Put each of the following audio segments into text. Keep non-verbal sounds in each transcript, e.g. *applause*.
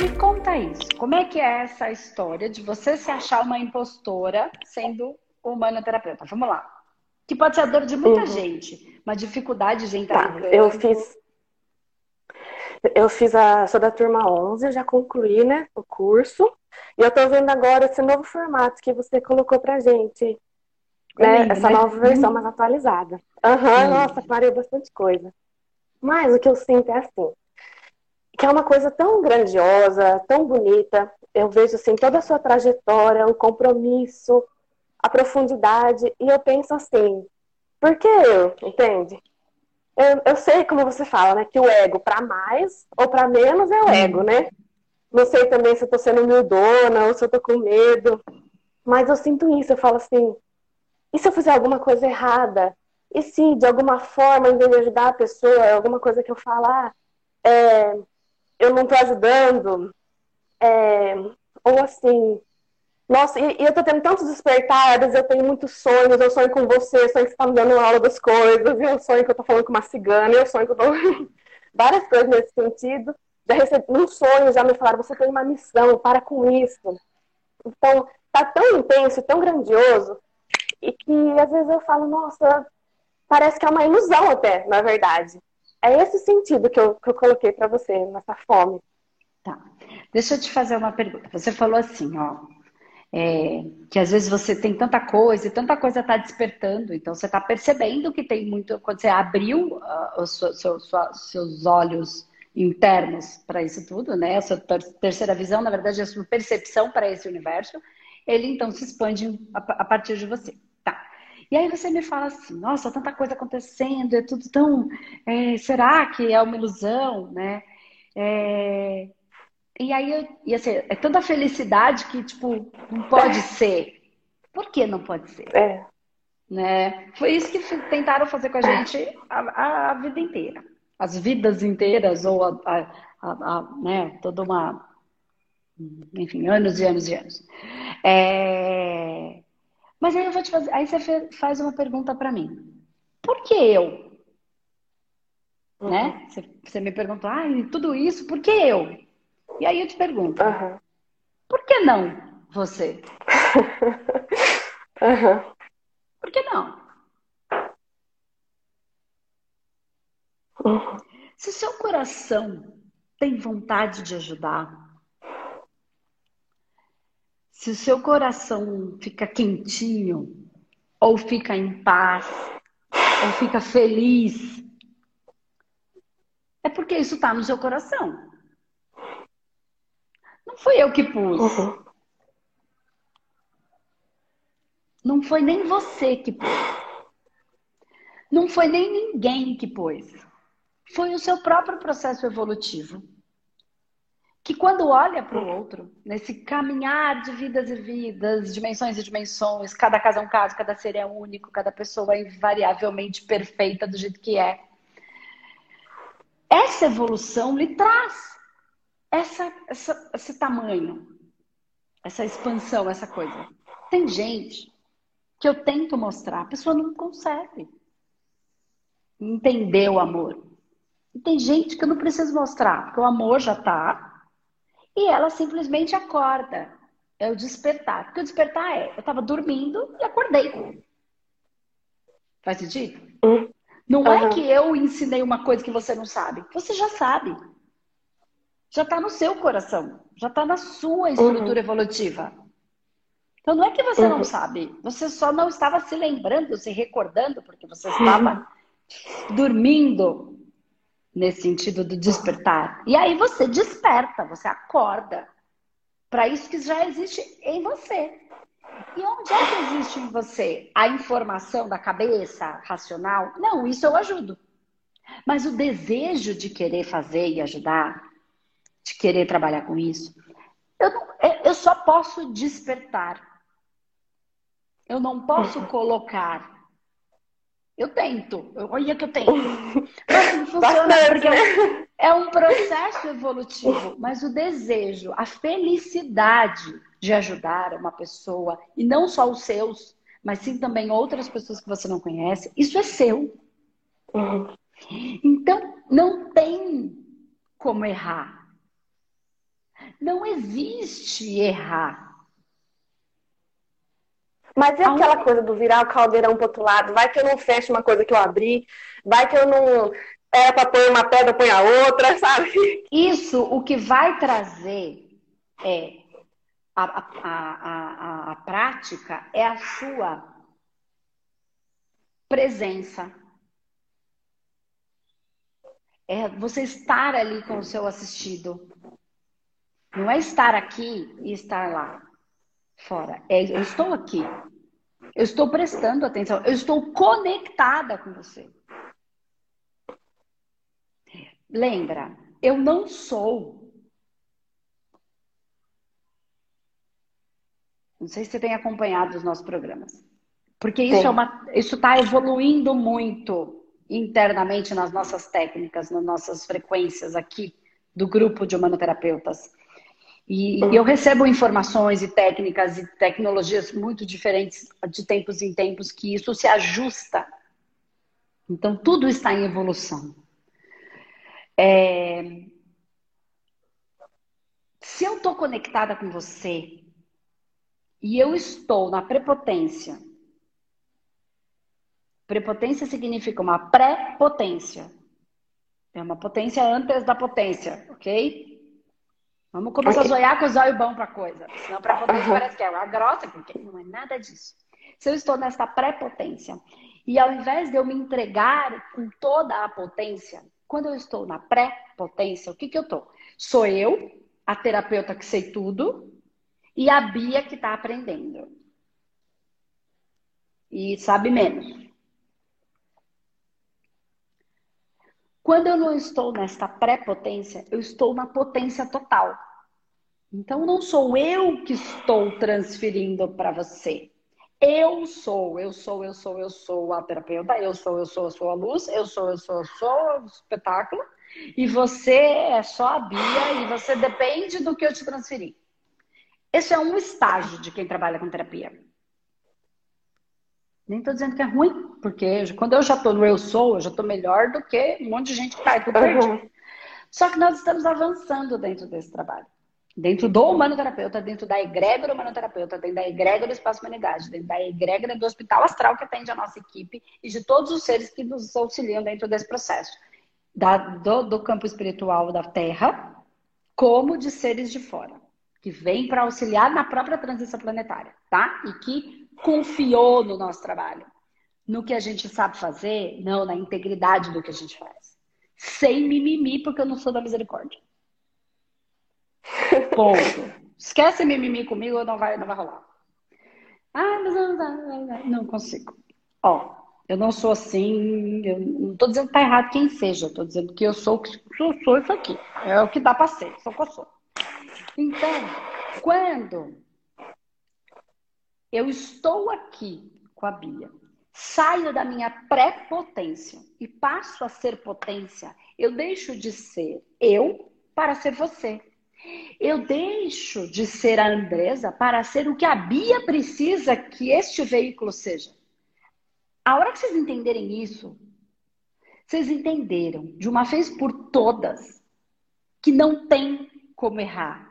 me conta isso. Como é que é essa história de você se achar uma impostora sendo humanoterapeuta? Vamos lá. Que pode ser a dor de muita uhum. gente, uma dificuldade de entrar tá, Eu fiz. Eu fiz a. Sou da turma 11, já concluí, né? O curso. E eu tô vendo agora esse novo formato que você colocou pra gente. Né? Lindo, Essa né? nova versão mais atualizada. Aham, uhum, nossa, parei bastante coisa. Mas o que eu sinto é assim que é uma coisa tão grandiosa, tão bonita. Eu vejo assim toda a sua trajetória, o compromisso, a profundidade, e eu penso assim, por que eu, entende? Eu, eu sei, como você fala, né, que o ego, para mais ou para menos, é o ego, né? Não sei também se eu tô sendo humildona ou se eu tô com medo, mas eu sinto isso, eu falo assim, e se eu fizer alguma coisa errada? E se, de alguma forma, em vez de ajudar a pessoa, alguma coisa que eu falar, é, eu não estou ajudando, é, ou assim, nossa, e, e eu tô tendo tantos despertares, eu tenho muitos sonhos, eu sonho com você, eu sonho que você tá me dando aula das coisas, eu sonho que eu tô falando com uma cigana, eu sonho que eu tô... *laughs* Várias coisas nesse sentido. Já recebi um sonho, já me falaram, você tem uma missão, para com isso. Então, tá tão intenso, tão grandioso, e que às vezes eu falo, nossa, parece que é uma ilusão até, na verdade. É esse sentido que eu, que eu coloquei para você, nessa fome. Tá. Deixa eu te fazer uma pergunta. Você falou assim, ó, é, que às vezes você tem tanta coisa e tanta coisa está despertando, então você está percebendo que tem muito. Quando você abriu uh, os seu, seu, seus olhos internos para isso tudo, né? A sua terceira visão, na verdade, a sua percepção para esse universo, ele então se expande a, a partir de você. E aí você me fala assim, nossa, tanta coisa acontecendo, é tudo tão. É, será que é uma ilusão, né? É, e aí, e assim, é tanta felicidade que, tipo, não pode ser. Por que não pode ser? É. Né? Foi isso que tentaram fazer com a gente a, a vida inteira. As vidas inteiras, ou a, a, a, né, toda uma. Enfim, anos e anos e anos. É... Mas aí eu vou te fazer, aí você faz uma pergunta para mim. Por que eu? Uhum. Né? Você, você, me perguntou, ah, tudo isso, por que eu? E aí eu te pergunto, uhum. por que não você? *laughs* uhum. Por que não? Uhum. Se seu coração tem vontade de ajudar, se o seu coração fica quentinho, ou fica em paz, ou fica feliz, é porque isso está no seu coração. Não fui eu que pus. Uhum. Não foi nem você que pôs. Não foi nem ninguém que pôs. Foi o seu próprio processo evolutivo que quando olha para o outro, nesse caminhar de vidas e vidas, dimensões e dimensões, cada caso é um caso, cada ser é único, cada pessoa é invariavelmente perfeita do jeito que é. Essa evolução lhe traz essa, essa, esse tamanho, essa expansão, essa coisa. Tem gente que eu tento mostrar, a pessoa não consegue entender o amor. E tem gente que eu não preciso mostrar, porque o amor já está e ela simplesmente acorda. É o despertar. Porque o despertar é, eu estava dormindo e acordei. Faz sentido? Uhum. Não uhum. é que eu ensinei uma coisa que você não sabe. Você já sabe. Já está no seu coração. Já está na sua estrutura uhum. evolutiva. Então não é que você não uhum. sabe. Você só não estava se lembrando, se recordando, porque você estava dormindo nesse sentido do despertar. E aí você desperta, você acorda para isso que já existe em você. E onde é que existe em você a informação da cabeça racional? Não, isso eu ajudo. Mas o desejo de querer fazer e ajudar, de querer trabalhar com isso, eu, não, eu só posso despertar. Eu não posso colocar eu tento. Olha que eu tento. *laughs* Mas não funciona Bastante, porque né? é um processo evolutivo. Mas o desejo, a felicidade de ajudar uma pessoa, e não só os seus, mas sim também outras pessoas que você não conhece, isso é seu. Uhum. Então, não tem como errar. Não existe errar. Mas e aquela coisa do virar o caldeirão pro outro lado? Vai que eu não fecho uma coisa que eu abri, vai que eu não. Era para pôr uma pedra, põe a outra, *laughs* sabe? Isso, o que vai trazer é a, a, a, a, prática é a sua presença. É você estar ali com o seu assistido. Não é estar aqui e estar lá fora. É, eu estou aqui. Eu estou prestando atenção. Eu estou conectada com você. Lembra, eu não sou Não sei se você tem acompanhado os nossos programas. Porque isso é uma, isso está evoluindo muito internamente nas nossas técnicas, nas nossas frequências aqui do grupo de humanoterapeutas. E, eu recebo informações e técnicas e tecnologias muito diferentes de tempos em tempos que isso se ajusta. Então tudo está em evolução. É... Se eu estou conectada com você, e eu estou na prepotência. Prepotência significa uma pré-potência. É uma potência antes da potência, ok? Vamos começar okay. a zoiar com os olhos bons para coisa. Senão pré-potência uhum. parece que é uma grossa, porque não é nada disso. Se eu estou nessa pré-potência, e ao invés de eu me entregar com toda a potência, quando eu estou na pré-potência, o que, que eu estou? Sou eu, a terapeuta que sei tudo, e a Bia que está aprendendo. E sabe menos. Quando eu não estou nesta pré-potência, eu estou na potência total. Então não sou eu que estou transferindo para você. Eu sou, eu sou, eu sou, eu sou a terapeuta, eu sou, eu sou, eu sou a luz, eu sou, eu sou, eu sou o espetáculo, e você é só a Bia e você depende do que eu te transferir. Esse é um estágio de quem trabalha com terapia. Nem estou dizendo que é ruim, porque quando eu já estou no eu sou, eu já estou melhor do que um monte de gente que está aí uhum. Só que nós estamos avançando dentro desse trabalho. Dentro do humanoterapeuta, dentro da egrégora humanoterapeuta, dentro da egrégora Espaço Humanidade, dentro da egrégora do Hospital Astral que atende a nossa equipe e de todos os seres que nos auxiliam dentro desse processo. Da, do, do campo espiritual da Terra, como de seres de fora que vem para auxiliar na própria transição planetária, tá? E que confiou no nosso trabalho, no que a gente sabe fazer, não na integridade do que a gente faz. Sem mimimi, porque eu não sou da misericórdia. *laughs* Ponto. Esquece mimimi comigo, não vai, não vai rolar. Ah, mas não, não, não, não consigo. Ó, eu não sou assim, eu não tô dizendo que tá errado quem seja, eu tô dizendo que eu sou o que sou, sou isso aqui. É o que dá para ser, sou o que eu sou. Então, quando eu estou aqui com a Bia, saio da minha pré-potência e passo a ser potência, eu deixo de ser eu para ser você. Eu deixo de ser a Andresa para ser o que a Bia precisa que este veículo seja. A hora que vocês entenderem isso, vocês entenderam de uma vez por todas que não tem como errar.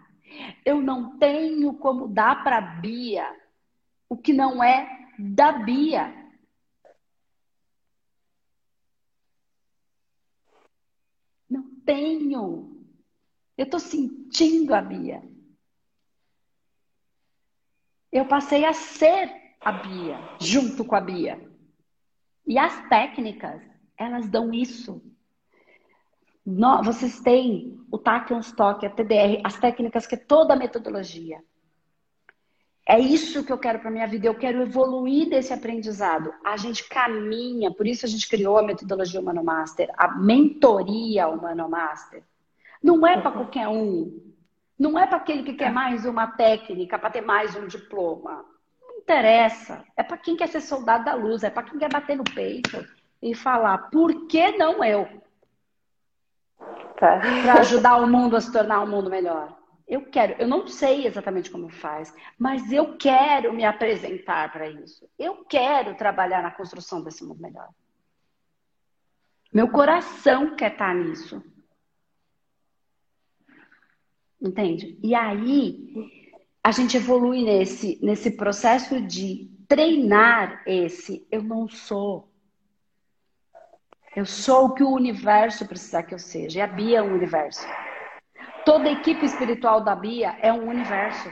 Eu não tenho como dar para a Bia o que não é da Bia. Não tenho. Eu estou sentindo a Bia. Eu passei a ser a Bia, junto com a Bia. E as técnicas, elas dão isso. Vocês têm o Tachyon Stock, a TDR, as técnicas que é toda a metodologia. É isso que eu quero para minha vida. Eu quero evoluir desse aprendizado. A gente caminha, por isso a gente criou a metodologia Humano Master, a mentoria Humano Master. Não é para qualquer um. Não é para aquele que quer mais uma técnica, para ter mais um diploma. Não interessa. É para quem quer ser soldado da luz, é para quem quer bater no peito e falar, por que não eu? Tá. Para ajudar o mundo a se tornar um mundo melhor. Eu quero, eu não sei exatamente como faz, mas eu quero me apresentar para isso. Eu quero trabalhar na construção desse mundo melhor. Meu coração quer estar nisso. Entende? E aí a gente evolui nesse, nesse processo de treinar esse eu não sou. Eu sou o que o universo precisar que eu seja. E a Bia é um universo. Toda a equipe espiritual da Bia é um universo.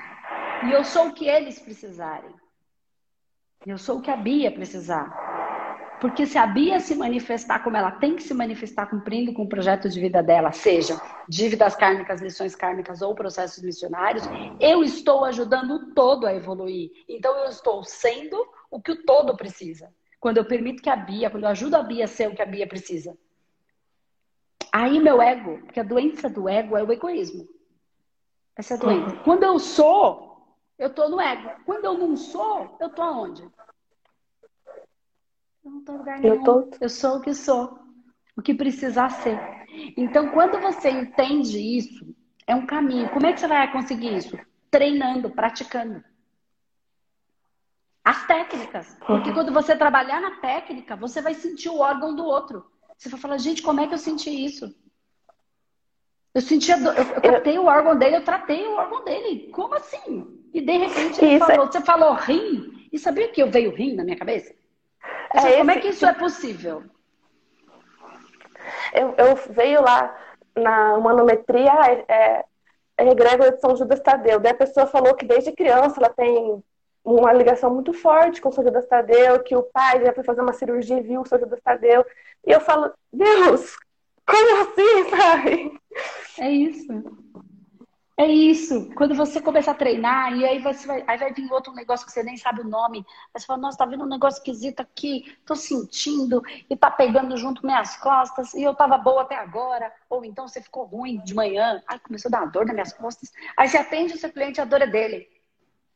E eu sou o que eles precisarem. Eu sou o que a Bia precisar. Porque se a Bia se manifestar como ela tem que se manifestar, cumprindo com o projeto de vida dela, seja dívidas kármicas, lições kármicas ou processos missionários, eu estou ajudando o todo a evoluir. Então eu estou sendo o que o todo precisa. Quando eu permito que a Bia, quando eu ajudo a Bia a ser o que a Bia precisa. Aí meu ego, porque a doença do ego é o egoísmo. Essa é a doença. Uhum. Quando eu sou, eu estou no ego. Quando eu não sou, eu estou aonde? Eu não estou em lugar nenhum. Eu, tô... eu sou o que sou. O que precisar ser. Então, quando você entende isso, é um caminho. Como é que você vai conseguir isso? Treinando, praticando. As técnicas. Porque uhum. quando você trabalhar na técnica, você vai sentir o órgão do outro. Você vai falar, gente, como é que eu senti isso? Eu senti a do... eu, eu captei o órgão dele, eu tratei o órgão dele. Como assim? E de repente ele falou, é... você falou rim. E sabia que eu veio rim na minha cabeça? É como é que isso é possível? Eu, eu veio lá na manometria, é, é egrégora de São Judas Tadeu. Daí a pessoa falou que desde criança ela tem uma ligação muito forte com o São Judas Tadeu, que o pai já foi fazer uma cirurgia e viu o São Judas Tadeu. E eu falo, Deus, como assim, sabe? É isso. É isso. Quando você começa a treinar, e aí, você vai, aí vai vir outro negócio que você nem sabe o nome. Aí você fala, nossa, tá vendo um negócio esquisito aqui, tô sentindo, e tá pegando junto minhas costas, e eu tava boa até agora. Ou então você ficou ruim de manhã, ai, começou a dar uma dor nas minhas costas. Aí você atende o seu cliente, a dor é dele.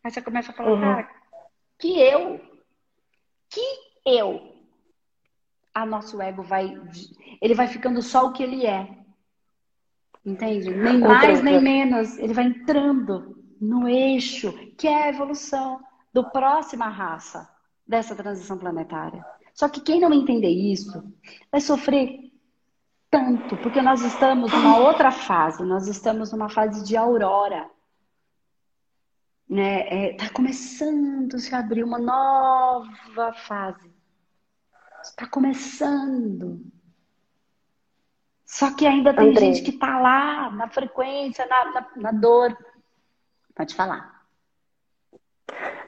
Aí você começa a falar, uhum. cara, que eu, que eu. A nosso ego vai, ele vai ficando só o que ele é. Entende? Nem mais, nem menos. Ele vai entrando no eixo, que é a evolução do próxima raça dessa transição planetária. Só que quem não entender isso vai sofrer tanto, porque nós estamos numa outra fase, nós estamos numa fase de aurora. Né? É, tá começando a se abrir uma nova fase. Está começando. Só que ainda tem André. gente que tá lá na frequência, na, na, na dor. Pode falar.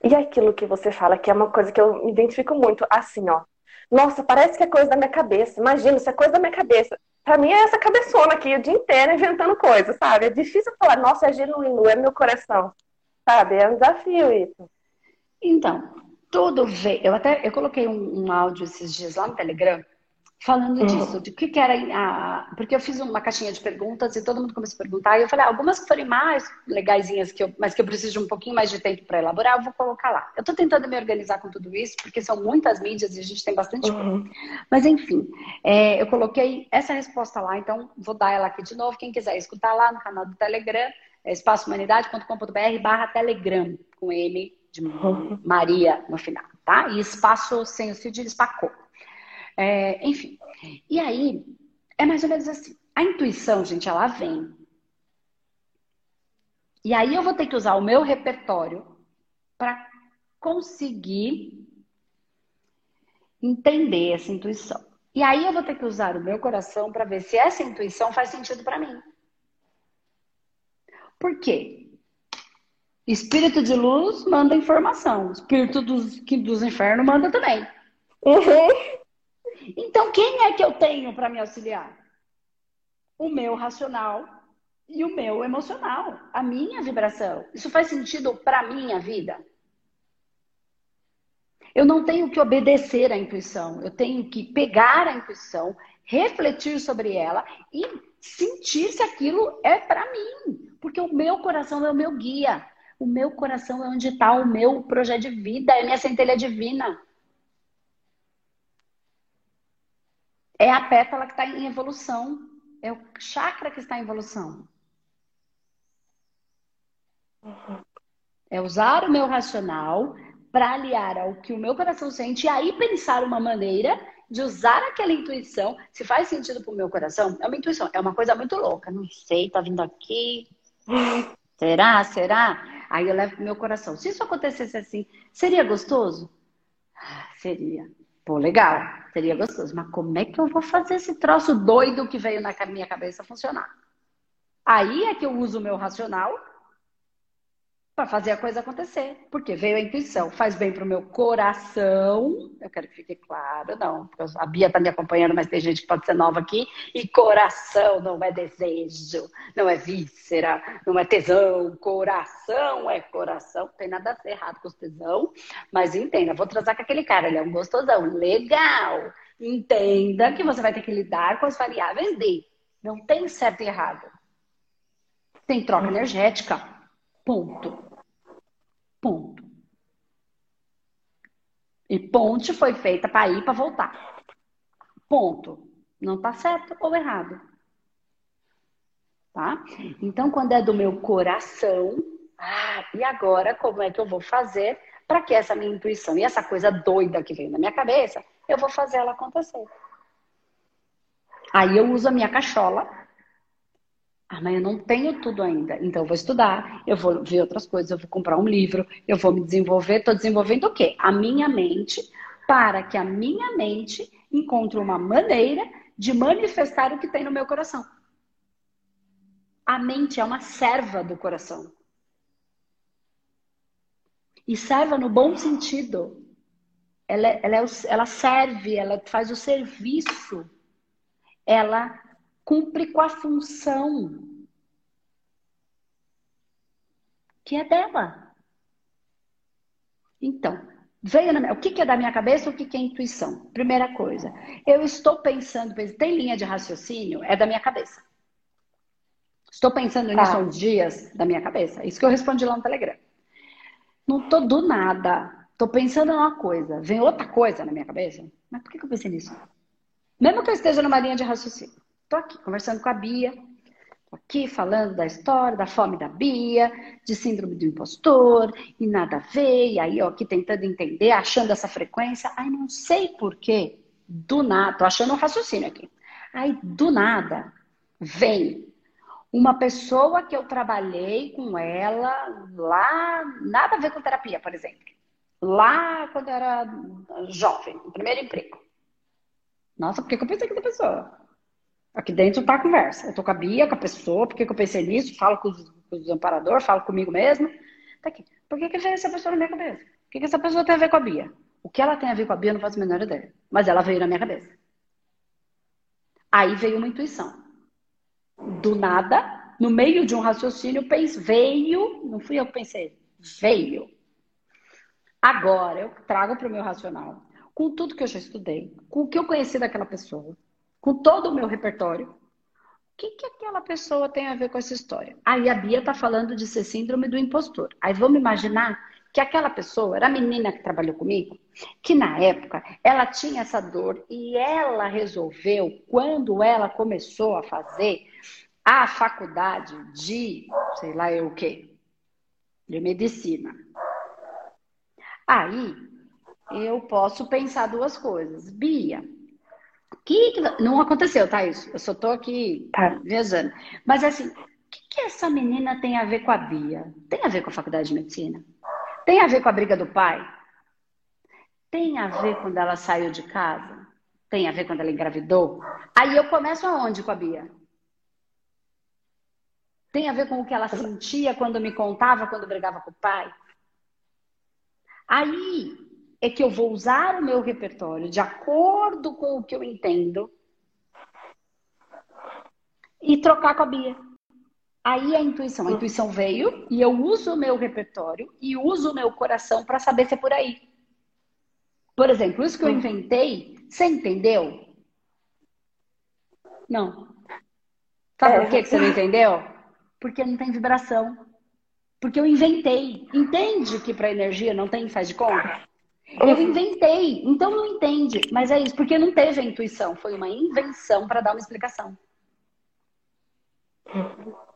E aquilo que você fala, que é uma coisa que eu me identifico muito, assim, ó. Nossa, parece que é coisa da minha cabeça. Imagina, isso é coisa da minha cabeça. Pra mim é essa cabeçona aqui o dia inteiro inventando coisas, sabe? É difícil falar, nossa, é genuíno, é meu coração. Sabe? É um desafio isso. Então, tudo veio. Eu até eu coloquei um, um áudio esses dias lá no Telegram falando uhum. disso, de o que, que era a. Porque eu fiz uma caixinha de perguntas e todo mundo começou a perguntar. E eu falei, ah, algumas que forem mais legaisinhas, que eu, mas que eu preciso de um pouquinho mais de tempo para elaborar, eu vou colocar lá. Eu estou tentando me organizar com tudo isso, porque são muitas mídias e a gente tem bastante uhum. Mas enfim, é, eu coloquei essa resposta lá, então vou dar ela aqui de novo. Quem quiser escutar lá no canal do Telegram, é espaçohumanidade.com.br barra Telegram, com M de. Maria no final, tá? E espaço sem o cedilho, espacou. É, enfim. E aí, é mais ou menos assim. A intuição, gente, ela vem. E aí eu vou ter que usar o meu repertório para conseguir entender essa intuição. E aí eu vou ter que usar o meu coração para ver se essa intuição faz sentido para mim. Por quê? Espírito de luz manda informação. Espírito dos, dos infernos manda também. Uhum. Então, quem é que eu tenho para me auxiliar? O meu racional e o meu emocional, a minha vibração. Isso faz sentido para a minha vida? Eu não tenho que obedecer à intuição, eu tenho que pegar a intuição, refletir sobre ela e sentir se aquilo é para mim, porque o meu coração é o meu guia, o meu coração é onde está o meu projeto de vida, é a minha centelha divina. é a pétala que está em evolução. É o chakra que está em evolução. É usar o meu racional para aliar ao que o meu coração sente e aí pensar uma maneira de usar aquela intuição. Se faz sentido para o meu coração, é uma intuição, é uma coisa muito louca. Não sei, tá vindo aqui. Será? Será? Aí eu levo pro meu coração. Se isso acontecesse assim, seria gostoso? Ah, seria. Pô, legal. Seria gostoso. Mas como é que eu vou fazer esse troço doido que veio na minha cabeça funcionar? Aí é que eu uso o meu racional para fazer a coisa acontecer. Porque veio a intuição, faz bem para o meu coração. Eu quero que fique claro, não. A Bia está me acompanhando, mas tem gente que pode ser nova aqui. E coração não é desejo, não é víscera, não é tesão. Coração é coração. Não tem nada errado com o tesão. Mas entenda, vou trazer com aquele cara, ele é um gostosão. Legal. Entenda que você vai ter que lidar com as variáveis de. Não tem certo e errado. Tem troca energética Ponto. Ponto. E ponte foi feita para ir para voltar. Ponto. Não está certo ou errado. Tá? Então, quando é do meu coração, ah, e agora como é que eu vou fazer para que essa minha intuição e essa coisa doida que veio na minha cabeça, eu vou fazer ela acontecer. Aí eu uso a minha cachola ah, mas eu não tenho tudo ainda. Então eu vou estudar, eu vou ver outras coisas, eu vou comprar um livro, eu vou me desenvolver. Estou desenvolvendo o quê? A minha mente, para que a minha mente encontre uma maneira de manifestar o que tem no meu coração. A mente é uma serva do coração. E serva no bom sentido. Ela, ela, é, ela serve, ela faz o serviço. Ela cumpre com a função que é dela. Então, veio na, o que, é da minha cabeça, o que, que é intuição? Primeira coisa, eu estou pensando, tem linha de raciocínio, é da minha cabeça. Estou pensando tá. nisso há uns dias da minha cabeça. Isso que eu respondi lá no Telegram. Não tô do nada. Tô pensando em uma coisa. Vem outra coisa na minha cabeça. Mas por que, que eu pensei nisso? Mesmo que eu esteja numa linha de raciocínio. Estou aqui conversando com a Bia, aqui falando da história, da fome da Bia, de síndrome do impostor, e nada a ver, e aí, aqui tentando entender, achando essa frequência. Aí não sei porquê, do nada, tô achando um raciocínio aqui. Aí, do nada, vem uma pessoa que eu trabalhei com ela lá, nada a ver com terapia, por exemplo. Lá quando eu era jovem, no primeiro emprego. Nossa, por que eu pensei que da pessoa? Aqui dentro tá a conversa. Eu tô com a Bia, com a pessoa, por que, eu pensei nisso? Falo com os, com os amparadores, falo comigo mesmo. Tá aqui. Por que, que veio essa pessoa na minha cabeça? O que, que essa pessoa tem a ver com a Bia? O que ela tem a ver com a Bia, eu não faço a menor ideia. Mas ela veio na minha cabeça. Aí veio uma intuição. Do nada, no meio de um raciocínio, pense, veio, não fui eu que pensei, veio. Agora eu trago para o meu racional, com tudo que eu já estudei, com o que eu conheci daquela pessoa, com todo o meu repertório. O que, que aquela pessoa tem a ver com essa história? Aí a Bia está falando de ser síndrome do impostor. Aí vamos imaginar que aquela pessoa era a menina que trabalhou comigo, que na época ela tinha essa dor e ela resolveu, quando ela começou a fazer a faculdade de, sei lá eu o quê, de medicina. Aí eu posso pensar duas coisas. Bia, que não aconteceu, tá? Isso. Eu só tô aqui tá. viajando. Mas assim, o que, que essa menina tem a ver com a Bia? Tem a ver com a faculdade de medicina? Tem a ver com a briga do pai? Tem a ver quando ela saiu de casa? Tem a ver quando ela engravidou? Aí eu começo aonde com a Bia? Tem a ver com o que ela sentia quando me contava, quando brigava com o pai? Aí é que eu vou usar o meu repertório de acordo com o que eu entendo e trocar com a Bia. Aí a intuição. A intuição veio e eu uso o meu repertório e uso o meu coração para saber se é por aí. Por exemplo, isso que eu inventei, você entendeu? Não. Sabe é. por que você não entendeu? Porque não tem vibração. Porque eu inventei. Entende que para energia não tem faz de conta? Eu inventei, então não entende. Mas é isso, porque não teve a intuição, foi uma invenção para dar uma explicação.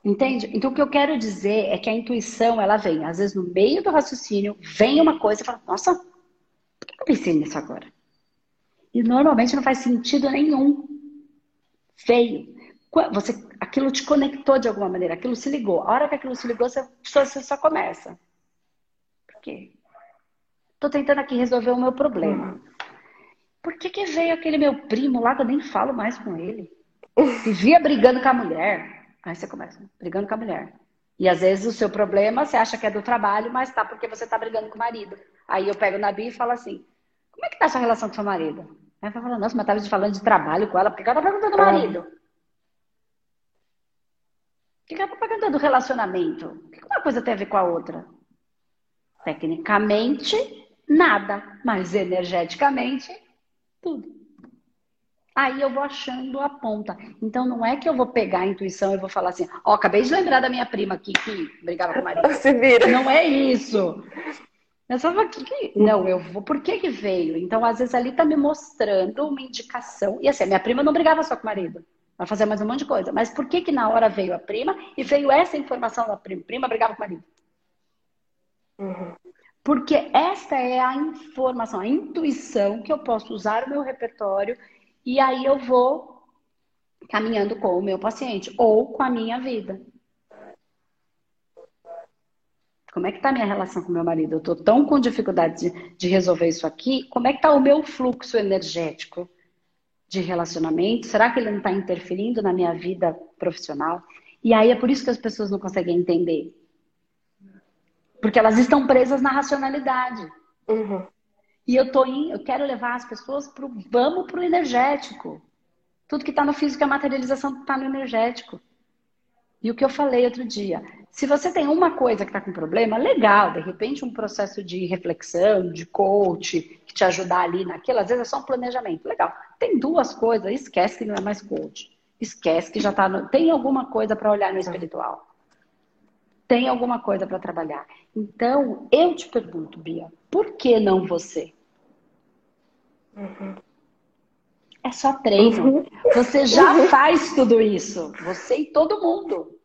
Entende? Então o que eu quero dizer é que a intuição, ela vem, às vezes no meio do raciocínio, vem uma coisa e fala, nossa, por que eu pensei nisso agora? E normalmente não faz sentido nenhum. Veio. você, aquilo te conectou de alguma maneira, aquilo se ligou. A hora que aquilo se ligou, você, você só começa. Por quê? Tô tentando aqui resolver o meu problema. Por que, que veio aquele meu primo lá que eu nem falo mais com ele? Vivia brigando com a mulher. Aí você começa, brigando com a mulher. E às vezes o seu problema você acha que é do trabalho, mas tá porque você tá brigando com o marido. Aí eu pego na Bia e falo assim: como é que tá a sua relação com seu marido? Aí ela fala, nossa, mas tava falando de trabalho com ela, por que ela tá perguntando do marido? Por que ela tá perguntando do relacionamento? O que uma coisa tem a ver com a outra? Tecnicamente, nada, mas energeticamente, tudo. Aí eu vou achando a ponta. Então não é que eu vou pegar a intuição e vou falar assim, ó, oh, acabei de lembrar da minha prima aqui que brigava com o marido. Se vira. Não é isso. Eu só que, que não, eu vou, por que que veio? Então, às vezes ali tá me mostrando uma indicação. E assim, a minha prima não brigava só com o marido. Vai fazer mais um monte de coisa. Mas por que que na hora veio a prima e veio essa informação da prima? Prima brigava com o marido. Uhum. Porque esta é a informação, a intuição que eu posso usar o meu repertório e aí eu vou caminhando com o meu paciente ou com a minha vida. Como é que está a minha relação com meu marido? Eu estou tão com dificuldade de, de, resolver isso aqui. Como é que está o meu fluxo energético de relacionamento? Será que ele não está interferindo na minha vida profissional? E aí é por isso que as pessoas não conseguem entender. Porque elas estão presas na racionalidade. Uhum. E eu tô em, eu quero levar as pessoas pro vamos pro energético. Tudo que está no físico é a materialização está no energético. E o que eu falei outro dia, se você tem uma coisa que está com problema, legal, de repente um processo de reflexão, de coach, que te ajudar ali naquilo, às vezes é só um planejamento, legal. Tem duas coisas, esquece que não é mais coach. Esquece que já está no... tem alguma coisa para olhar no espiritual. Tem alguma coisa para trabalhar. Então, eu te pergunto, Bia, por que não você? Uhum. É só treino. Uhum. Você já faz tudo isso. Você e todo mundo.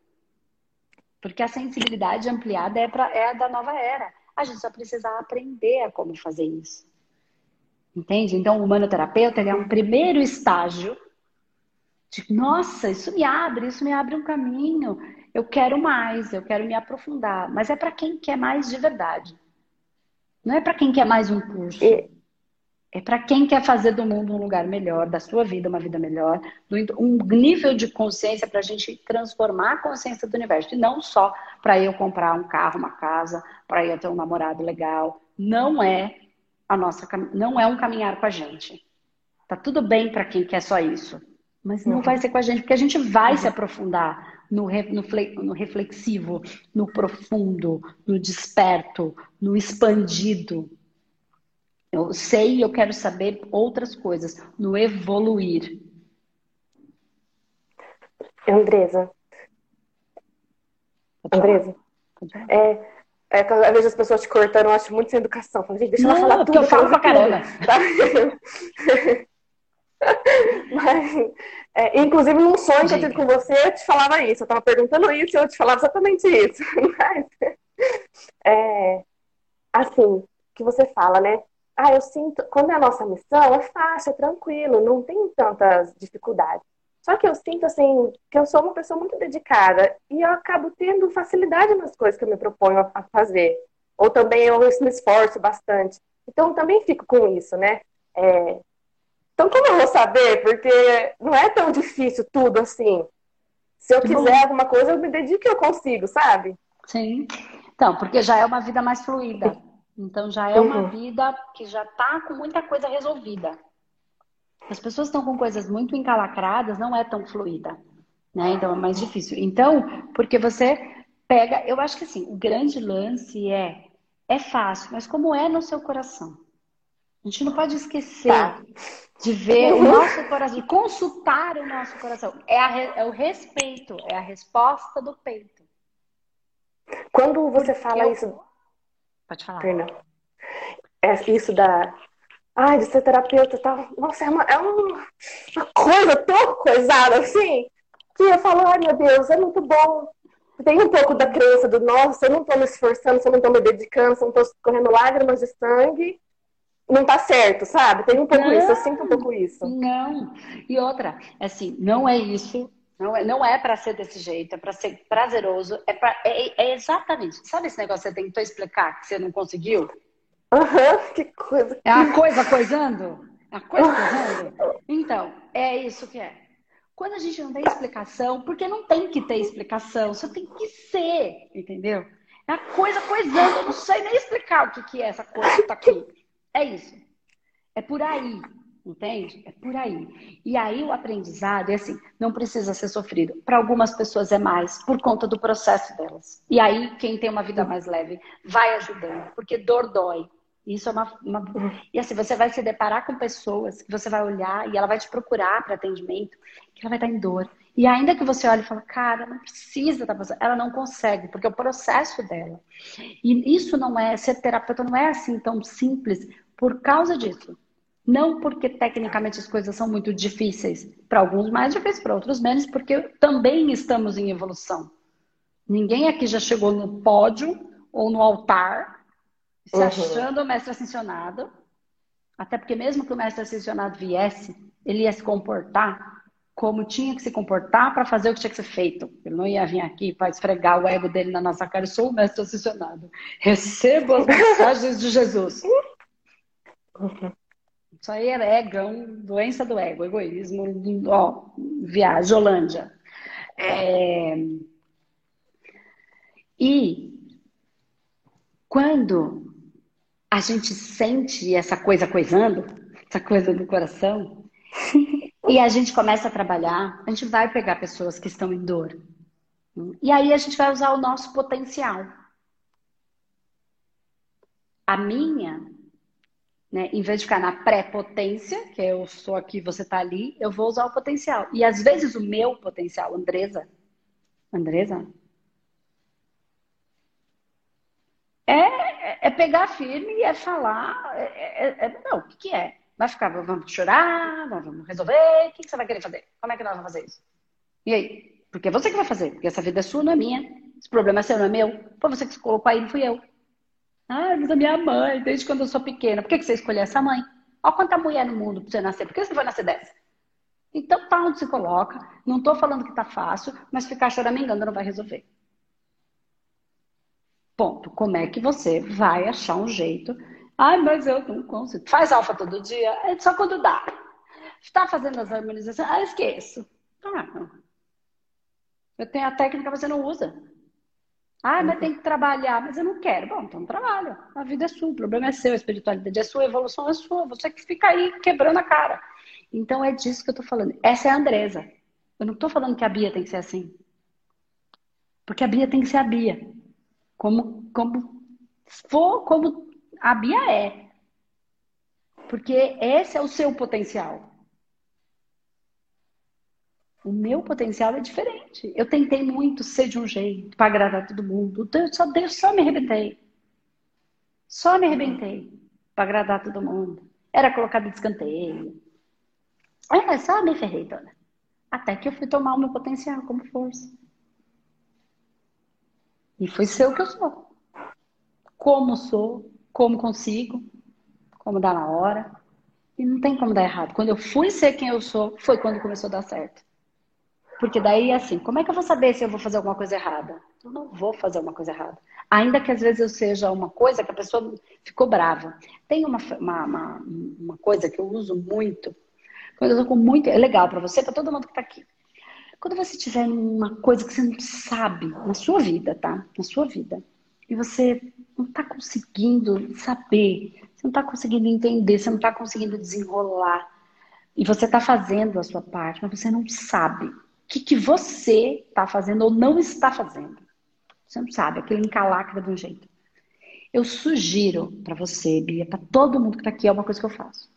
Porque a sensibilidade ampliada é, pra, é da nova era. A gente só precisa aprender a como fazer isso. Entende? Então, o humanoterapeuta é um primeiro estágio de, nossa, isso me abre, isso me abre um caminho. Eu quero mais, eu quero me aprofundar. Mas é para quem quer mais de verdade. Não é para quem quer mais um curso. É para quem quer fazer do mundo um lugar melhor, da sua vida uma vida melhor, um nível de consciência para a gente transformar a consciência do universo. E não só para eu comprar um carro, uma casa, para eu ter um namorado legal. Não é a nossa, não é um caminhar com a gente. Tá tudo bem para quem quer só isso, mas não uhum. vai ser com a gente, porque a gente vai uhum. se aprofundar no, no, reflexivo, no profundo, no desperto, no expandido eu sei e eu quero saber outras coisas, no evoluir. Andresa. Andresa. É, é, às vezes as pessoas te cortando, eu acho muito sem educação. Falo, deixa ela falar tudo. eu falo pra caramba. *laughs* Tá? *laughs* Mas, é, inclusive, num sonho que eu tive com você, eu te falava isso. Eu tava perguntando isso e eu te falava exatamente isso. *laughs* Mas, é, assim, que você fala, né? ah, eu sinto, quando é a nossa missão, é fácil, é tranquilo, não tem tantas dificuldades. Só que eu sinto, assim, que eu sou uma pessoa muito dedicada e eu acabo tendo facilidade nas coisas que eu me proponho a fazer. Ou também eu me esforço bastante. Então, também fico com isso, né? É... Então, como eu vou saber? Porque não é tão difícil tudo assim. Se eu quiser bom. alguma coisa, eu me dedico e eu consigo, sabe? Sim. Então, porque já é uma vida mais fluida. Então já é uma uhum. vida que já está com muita coisa resolvida. As pessoas estão com coisas muito encalacradas, não é tão fluida, né? Então é mais difícil. Então, porque você pega, eu acho que assim, o grande lance é é fácil, mas como é no seu coração. A gente não pode esquecer tá. de ver o *laughs* nosso coração, de consultar o nosso coração. É, a, é o respeito, é a resposta do peito. Quando você fala eu... isso Pode falar. Perdão. É isso da. Ai, de ser terapeuta e tal. Nossa, é uma, é uma coisa tão coisada assim. Que eu falo, ai meu Deus, é muito bom. Tem um pouco da crença do nossa, eu não tô me esforçando, eu não tô me dedicando, eu não tô correndo lágrimas de sangue não tá certo, sabe? Tem um pouco não, isso, eu sinto um pouco isso. Não. E outra, assim, não é isso Não é, não é para ser desse jeito, é para ser prazeroso, é, pra, é, é, exatamente. Sabe esse negócio que você tentou explicar que você não conseguiu? Aham, uhum, *laughs* que coisa. É a coisa coisando? É a coisa *laughs* coisando? Então, é isso que é. Quando a gente não tem explicação, porque não tem que ter explicação, só tem que ser, entendeu? É a coisa coisando, eu não sei nem explicar o que, que é essa coisa que tá aqui. É isso. É por aí, entende? É por aí. E aí o aprendizado é assim, não precisa ser sofrido. Para algumas pessoas é mais, por conta do processo delas. E aí, quem tem uma vida mais leve vai ajudando, porque dor dói. Isso é uma, uma, E assim, você vai se deparar com pessoas que você vai olhar e ela vai te procurar para atendimento, que ela vai estar em dor. E ainda que você olhe e fale, cara, não precisa estar passando, ela não consegue, porque é o processo dela. E isso não é, ser terapeuta não é assim tão simples por causa disso. Não porque tecnicamente as coisas são muito difíceis, para alguns mais difíceis, para outros menos, porque também estamos em evolução. Ninguém aqui já chegou no pódio ou no altar se uhum. achando o mestre ascensionado, até porque mesmo que o mestre ascensionado viesse, ele ia se comportar como tinha que se comportar para fazer o que tinha que ser feito. Ele não ia vir aqui para esfregar o ego dele na nossa cara. Eu sou o mestre ascensionado. Recebo as mensagens de Jesus. Isso aí é egão, doença do ego, egoísmo, ó, viagem, Holândia. É... E quando a gente sente essa coisa coisando, essa coisa do coração, e a gente começa a trabalhar, a gente vai pegar pessoas que estão em dor. E aí a gente vai usar o nosso potencial. A minha, né, em vez de ficar na pré-potência, que é eu sou aqui, você está ali, eu vou usar o potencial. E às vezes o meu potencial, Andresa, Andresa, é, é pegar firme e é falar. É, é, é, não, o que, que é? Vai ficar, vamos chorar, vamos resolver, o que, você vai querer fazer? Como é que nós vamos fazer isso? E aí? Porque é você que vai fazer, porque essa vida é sua, não é minha. Esse problema é seu, não é meu. Foi você que se colocou aí, não fui eu. Ah, mas a minha mãe, desde quando eu sou pequena. Por que, que você escolheu essa mãe? Olha quanta mulher no mundo pra você nascer. Por que você vai nascer dessa? Então tá onde se coloca. Não tô falando que tá fácil, mas ficar choramingando não vai resolver. Ponto. Como é que você vai achar um jeito? Ai, mas eu não consigo. Faz alfa todo dia? É só quando dá. Está fazendo as harmonizações? Ah, esqueço. Ah, eu tenho a técnica, você não usa. Ah, mas tem que trabalhar. Mas eu não quero. Bom, então trabalha. A vida é sua, o problema é seu, a espiritualidade é sua, a evolução é sua. Você que fica aí quebrando a cara. Então é disso que eu tô falando. Essa é a Andresa. Eu não tô falando que a Bia tem que ser assim. Porque a Bia tem que ser a Bia como, como for como a Bia é. Porque esse é o seu potencial. O meu potencial é diferente. Eu tentei muito ser de um jeito, para agradar todo mundo. Eu só, só me arrebentei. Só me arrebentei para agradar todo mundo. Era colocado de escanteio. É, só me ferrei toda. Até que eu fui tomar o meu potencial como força. E foi ser o que eu sou. Como sou, como consigo, como dá na hora. E não tem como dar errado. Quando eu fui ser quem eu sou, foi quando começou a dar certo. Porque daí, assim, como é que eu vou saber se eu vou fazer alguma coisa errada? Eu não vou fazer uma coisa errada. Ainda que às vezes eu seja uma coisa que a pessoa ficou brava. Tem uma, uma, uma, uma coisa que eu uso muito. Quando eu tô com muito. É legal para você, para todo mundo que tá aqui. Quando você tiver uma coisa que você não sabe na sua vida, tá? Na sua vida, e você não está conseguindo saber, você não está conseguindo entender, você não está conseguindo desenrolar, e você está fazendo a sua parte, mas você não sabe o que, que você está fazendo ou não está fazendo. Você não sabe, aquele encalacra de um jeito. Eu sugiro para você, Bia, para todo mundo que está aqui, é uma coisa que eu faço.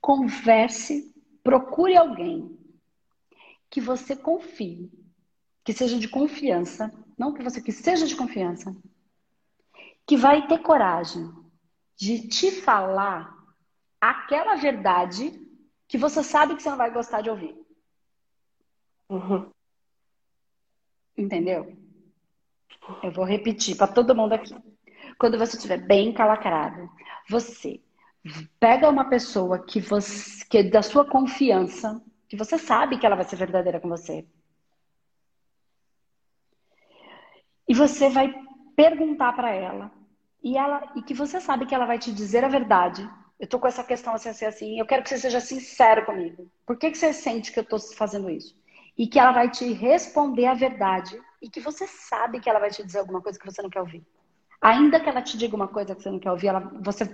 Converse, procure alguém que você confie, que seja de confiança, não que você que seja de confiança, que vai ter coragem de te falar aquela verdade que você sabe que você não vai gostar de ouvir. Uhum. Entendeu? Eu vou repetir para todo mundo aqui. Quando você estiver bem calacrado, você pega uma pessoa que você que é da sua confiança, que você sabe que ela vai ser verdadeira com você. E você vai perguntar para ela e ela e que você sabe que ela vai te dizer a verdade. Eu tô com essa questão assim, assim, assim. Eu quero que você seja sincero comigo. Por que, que você sente que eu tô fazendo isso? E que ela vai te responder a verdade e que você sabe que ela vai te dizer alguma coisa que você não quer ouvir. Ainda que ela te diga uma coisa que você não quer ouvir, ela, você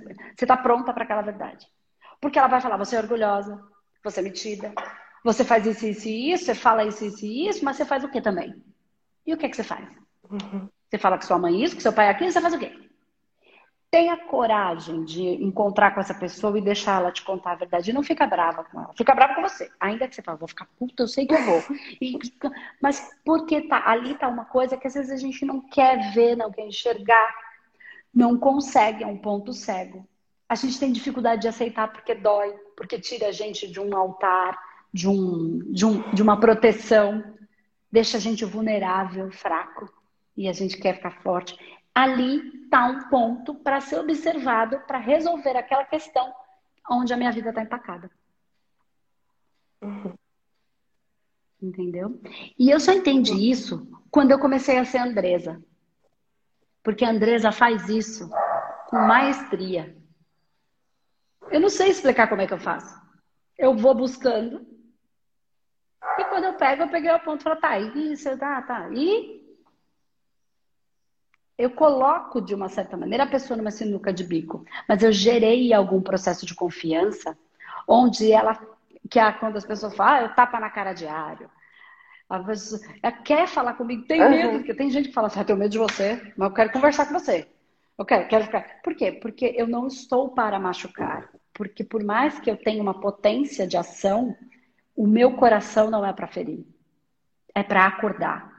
está pronta para aquela verdade. Porque ela vai falar, você é orgulhosa, você é metida, você faz isso, isso e isso, você fala isso, isso e isso, mas você faz o que também? E o que, é que você faz? Uhum. Você fala que sua mãe é isso, que seu pai é aquilo, você faz o quê? Tenha coragem de encontrar com essa pessoa e deixar ela te contar a verdade. E não fica brava com ela. Fica brava com você. Ainda que você fale, vou ficar puta, eu sei que eu vou. E, mas porque tá, ali tá uma coisa que às vezes a gente não quer ver, não quer enxergar. Não consegue, é um ponto cego. A gente tem dificuldade de aceitar porque dói, porque tira a gente de um altar, de, um, de, um, de uma proteção, deixa a gente vulnerável, fraco, e a gente quer ficar forte ali está um ponto para ser observado para resolver aquela questão onde a minha vida está empacada. Uhum. Entendeu? E eu só entendi isso quando eu comecei a ser Andresa. Porque a Andresa faz isso com maestria. Eu não sei explicar como é que eu faço. Eu vou buscando. E quando eu pego, eu peguei o ponto e falo, tá, e isso, tá, tá. E eu coloco de uma certa maneira a pessoa numa sinuca de bico, mas eu gerei algum processo de confiança onde ela, que é quando as pessoas falam, ah, eu tapa na cara diário. A pessoa ela quer falar comigo, tem medo, porque tem gente que fala assim, ah, eu tenho medo de você, mas eu quero conversar com você. Eu quero, quero ficar. Por quê? Porque eu não estou para machucar. Porque por mais que eu tenha uma potência de ação, o meu coração não é para ferir. É para acordar.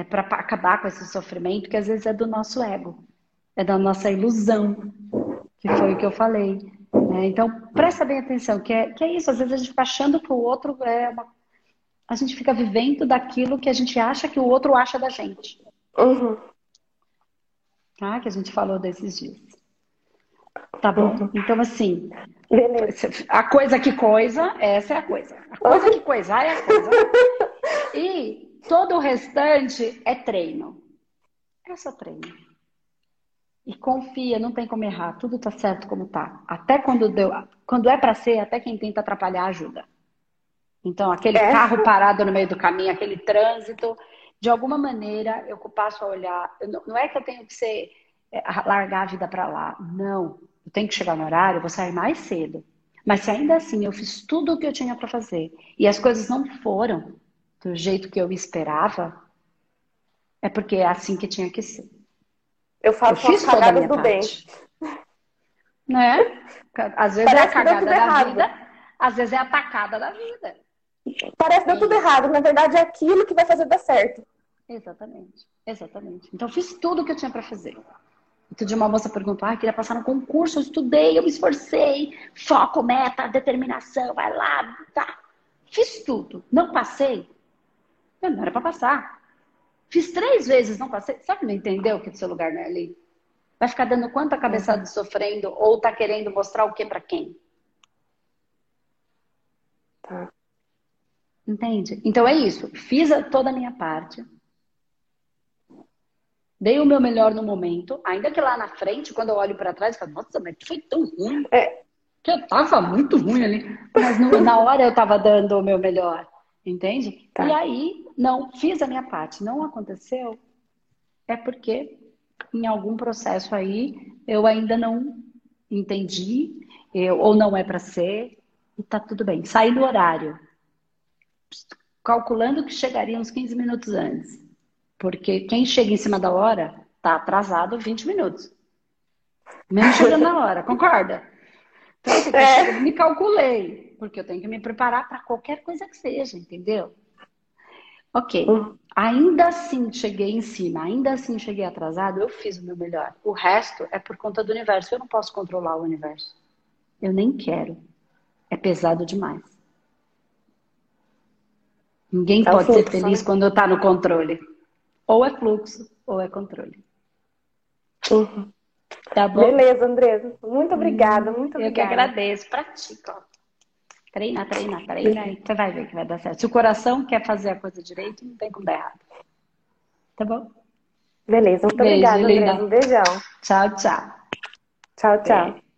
É para acabar com esse sofrimento que às vezes é do nosso ego, é da nossa ilusão, que foi o que eu falei. Né? Então, presta bem atenção, que é, que é isso. Às vezes a gente fica achando que o outro é uma. A gente fica vivendo daquilo que a gente acha que o outro acha da gente. Uhum. Tá? Que a gente falou desses dias. Tá bom? Uhum. Então, assim, Beleza. a coisa que coisa, essa é a coisa. A coisa que *laughs* coisa é a coisa. *laughs* E Todo o restante é treino. É só treino. E confia, não tem como errar. Tudo tá certo como tá. Até quando deu, quando é para ser, até quem tenta atrapalhar ajuda. Então, aquele é. carro parado no meio do caminho, aquele trânsito, de alguma maneira eu passo a olhar. Não é que eu tenho que ser é, largar a vida para lá. Não. Eu tenho que chegar no horário, eu vou sair mais cedo. Mas se ainda assim eu fiz tudo o que eu tinha para fazer e as coisas não foram, do jeito que eu esperava, é porque é assim que tinha que ser. Eu faço eu fiz toda a minha do parte. bem. Né? Às vezes Parece é a cagada da errado. vida, às vezes é a tacada da vida. Parece que deu tudo errado, na verdade é aquilo que vai fazer dar certo. Exatamente, exatamente. Então eu fiz tudo o que eu tinha para fazer. Outro dia uma moça perguntou, ah, queria passar no concurso, eu estudei, eu me esforcei, foco, meta, determinação, vai lá, tá. Fiz tudo. Não passei? Não era para passar. Fiz três vezes, não passei. Sabe não entendeu que o seu lugar não é ali? Vai ficar dando quanta cabeçada uhum. sofrendo ou tá querendo mostrar o que para quem? Tá. Entende? Então é isso. Fiz toda a minha parte. Dei o meu melhor no momento, ainda que lá na frente, quando eu olho para trás, eu falo, nossa, mas foi tão ruim. É. Que eu tava muito ruim ali. Mas no, na hora eu tava dando o meu melhor. Entende? Tá. E aí, não, fiz a minha parte, não aconteceu, é porque em algum processo aí eu ainda não entendi, eu, ou não é para ser, e tá tudo bem. Saí do horário, calculando que chegaria uns 15 minutos antes, porque quem chega em cima da hora tá atrasado 20 minutos. Mesmo chegando na hora, concorda? Então, assim, é. me calculei, porque eu tenho que me preparar para qualquer coisa que seja, entendeu? Ok. Uhum. Ainda assim cheguei em cima, ainda assim cheguei atrasado, eu fiz o meu melhor. O resto é por conta do universo. Eu não posso controlar o universo. Eu nem quero. É pesado demais. Ninguém é pode fluxo, ser feliz né? quando está no controle. Ou é fluxo, ou é controle. Uhum. Tá bom? Beleza, Andresa. Muito obrigada, muito obrigada. Eu que agradeço. Pra ti, Treina, treina, treina e você vai ver que vai dar certo. Se o coração quer fazer a coisa direito, não tem como dar errado. Tá bom? Beleza, muito Beijo, obrigada. Um beijão. Tchau, tchau. Tchau, tchau. Beijo.